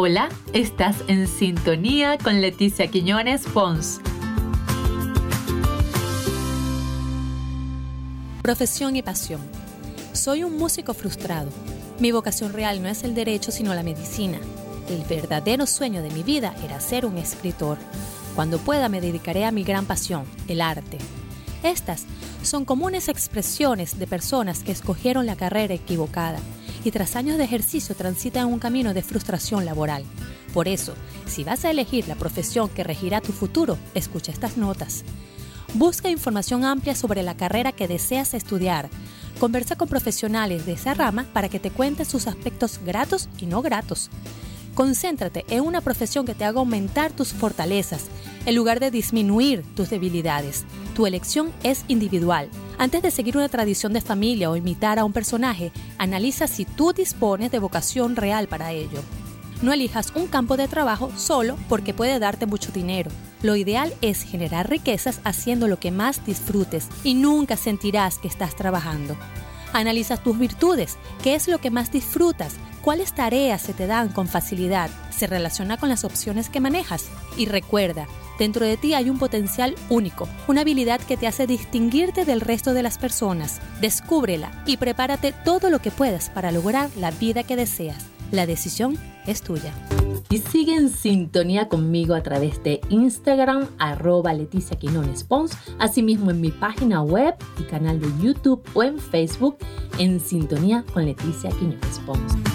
Hola, estás en sintonía con Leticia Quiñones Pons. Profesión y pasión. Soy un músico frustrado. Mi vocación real no es el derecho, sino la medicina. El verdadero sueño de mi vida era ser un escritor. Cuando pueda me dedicaré a mi gran pasión, el arte. Estas son comunes expresiones de personas que escogieron la carrera equivocada y tras años de ejercicio transitan un camino de frustración laboral. Por eso, si vas a elegir la profesión que regirá tu futuro, escucha estas notas. Busca información amplia sobre la carrera que deseas estudiar. Conversa con profesionales de esa rama para que te cuenten sus aspectos gratos y no gratos. Concéntrate en una profesión que te haga aumentar tus fortalezas, en lugar de disminuir tus debilidades. Tu elección es individual. Antes de seguir una tradición de familia o imitar a un personaje, analiza si tú dispones de vocación real para ello. No elijas un campo de trabajo solo porque puede darte mucho dinero. Lo ideal es generar riquezas haciendo lo que más disfrutes y nunca sentirás que estás trabajando. Analiza tus virtudes, qué es lo que más disfrutas, cuáles tareas se te dan con facilidad, se relaciona con las opciones que manejas. Y recuerda, dentro de ti hay un potencial único, una habilidad que te hace distinguirte del resto de las personas. Descúbrela y prepárate todo lo que puedas para lograr la vida que deseas. La decisión es tuya. Y sigue en sintonía conmigo a través de Instagram, arroba Leticia Quinones Pons, asimismo en mi página web y canal de YouTube o en Facebook en sintonía con Leticia Quinones Pons.